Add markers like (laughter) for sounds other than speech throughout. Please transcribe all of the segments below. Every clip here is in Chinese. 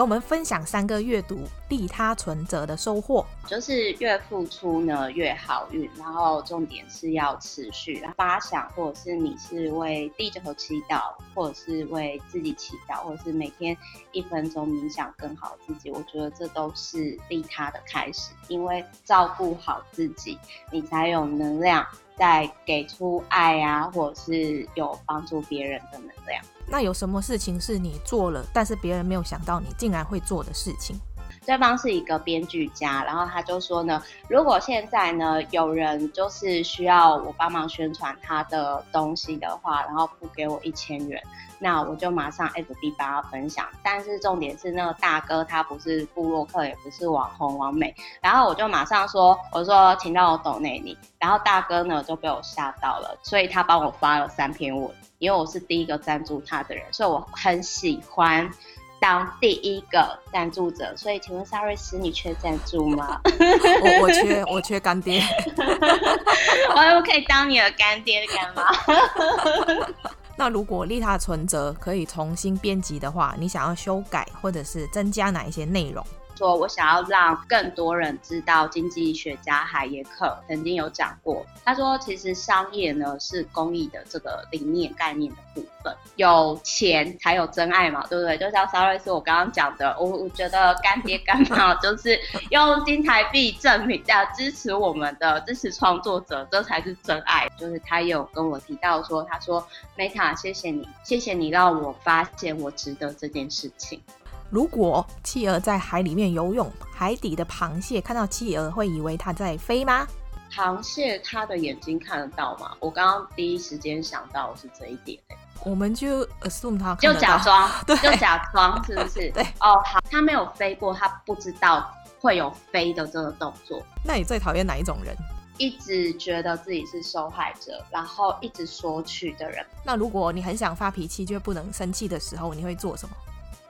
跟我们分享三个阅读利他存折的收获。就是越付出呢越好运，然后重点是要持续发想，或者是你是为地球祈祷，或者是为自己祈祷，或者是每天一分钟冥想更好自己。我觉得这都是利他的开始，因为照顾好自己，你才有能量再给出爱啊，或者是有帮助别人的能量。那有什么事情是你做了，但是别人没有想到你竟然会做的事情？对方是一个编剧家，然后他就说呢，如果现在呢有人就是需要我帮忙宣传他的东西的话，然后付给我一千元，那我就马上 FB 帮他分享。但是重点是那个大哥他不是部落客，也不是网红王美，然后我就马上说，我说请让我抖内你，然后大哥呢就被我吓到了，所以他帮我发了三篇文。因为我是第一个赞助他的人，所以我很喜欢当第一个赞助者。所以，请问萨瑞斯，你缺赞助吗？我我缺，我缺干爹。(laughs) 我我可以当你的干爹干嘛？(laughs) 那如果利他存折可以重新编辑的话，你想要修改或者是增加哪一些内容？说我想要让更多人知道，经济学家海耶克曾经有讲过，他说其实商业呢是公益的这个理念概念的部分，有钱才有真爱嘛，对不对？就像沙瑞斯我刚刚讲的，我我觉得干爹干妈 (laughs) 就是用金台币证明这样支持我们的支持创作者，这才是真爱。就是他有跟我提到说，他说 Meta 谢谢你，谢谢你让我发现我值得这件事情。如果企鹅在海里面游泳，海底的螃蟹看到企鹅会以为它在飞吗？螃蟹它的眼睛看得到吗？我刚刚第一时间想到的是这一点。我们就 assume 它就假装，(laughs) 对，就假装，是不是？(laughs) 对。哦，好，它没有飞过，它不知道会有飞的这个动作。那你最讨厌哪一种人？一直觉得自己是受害者，然后一直索取的人。那如果你很想发脾气却不能生气的时候，你会做什么？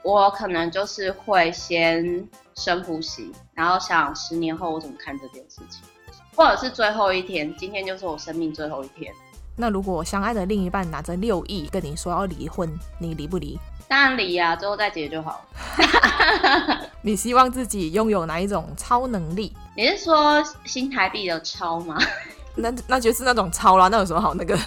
我可能就是会先深呼吸，然后想十年后我怎么看这件事情，或者是最后一天，今天就是我生命最后一天。那如果相爱的另一半拿着六亿跟你说要离婚，你离不离？当然离啊，最后再结就好。(laughs) (laughs) 你希望自己拥有哪一种超能力？你是说新台币的超吗？(laughs) 那那就是那种超啦，那有什么好那个？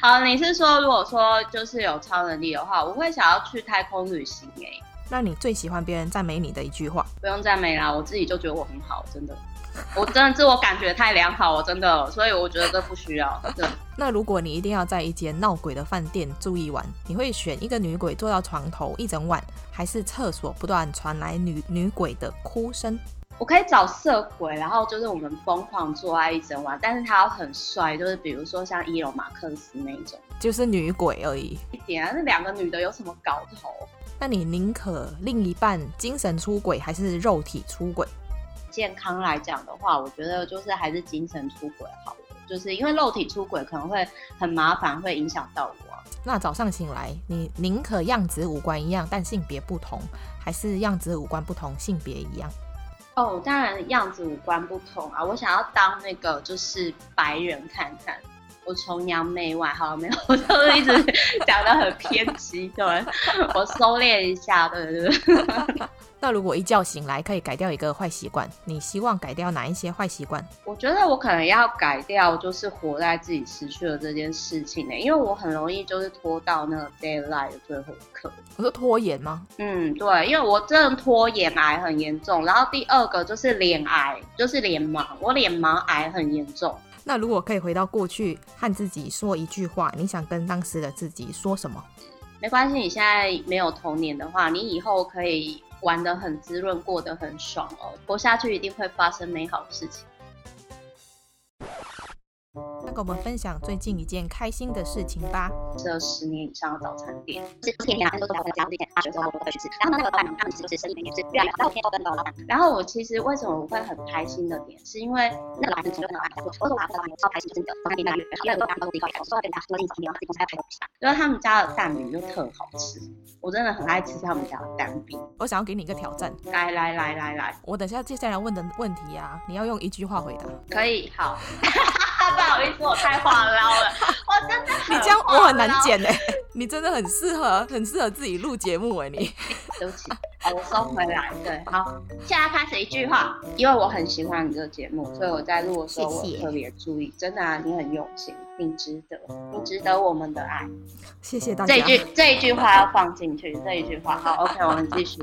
好，你是说如果说就是有超能力的话，我会想要去太空旅行诶。那你最喜欢别人赞美你的一句话？不用赞美啦，我自己就觉得我很好，真的，(laughs) 我真的自我感觉太良好，我真的，所以我觉得这不需要。对。那如果你一定要在一间闹鬼的饭店住一晚，你会选一个女鬼坐到床头一整晚，还是厕所不断传来女女鬼的哭声？我可以找色鬼，然后就是我们疯狂做爱一整晚，但是他要很帅，就是比如说像伊隆马克斯那种，就是女鬼而已。一点啊，那两个女的有什么搞头？那你宁可另一半精神出轨，还是肉体出轨？健康来讲的话，我觉得就是还是精神出轨好了，就是因为肉体出轨可能会很麻烦，会影响到我。那早上醒来，你宁可样子五官一样，但性别不同，还是样子五官不同，性别一样？哦，当然样子五官不同啊！我想要当那个就是白人看看，我崇洋媚外，好没有？我都一直 (laughs) 讲的很偏激，对，我收敛一下，对对对。(laughs) 那如果一觉醒来可以改掉一个坏习惯，你希望改掉哪一些坏习惯？我觉得我可能要改掉，就是活在自己失去了这件事情呢，因为我很容易就是拖到那个 deadline 的最后一刻。我说拖延吗？嗯，对，因为我真的拖延癌很严重。然后第二个就是脸癌，就是脸盲，我脸盲癌很严重。那如果可以回到过去和自己说一句话，你想跟当时的自己说什么？没关系，你现在没有童年的话，你以后可以。玩得很滋润，过得很爽哦！活下去一定会发生美好的事情。那跟我们分享最近一件开心的事情吧。这十年以上的早餐店，是天天啊，都是我在家之前大学之后我都会去吃。然后那个老板娘他们其实是生意美也是越来越好，然后我天天都跟那个老板。然后我其实为什么我会很开心的点，是因为那个老板娘就很爱我，我说我老板娘超开心，真的，早餐店越来越好，越来越多大家都自己搞，我说要跟他说进餐厅，然后自己公司还排东西。因为他们家的蛋饼就特好吃，我真的很爱吃他们家的蛋饼。我想要给你一个挑战，来来来来来，我等下接下来问的问题啊，你要用一句话回答。可以，好。(laughs) 不好意思，我太话唠了，我真的。你这样我很难剪哎，你真的很适合，很适合自己录节目哎，你。对不起，好，我收回来。对，好，现在开始一句话，因为我很喜欢你这个节目，所以我在录的时候我特别注意。真的啊，你很用心，你值得，你值得我们的爱。谢谢大家。这一句这一句话要放进去，这一句话。好，OK，我们继续。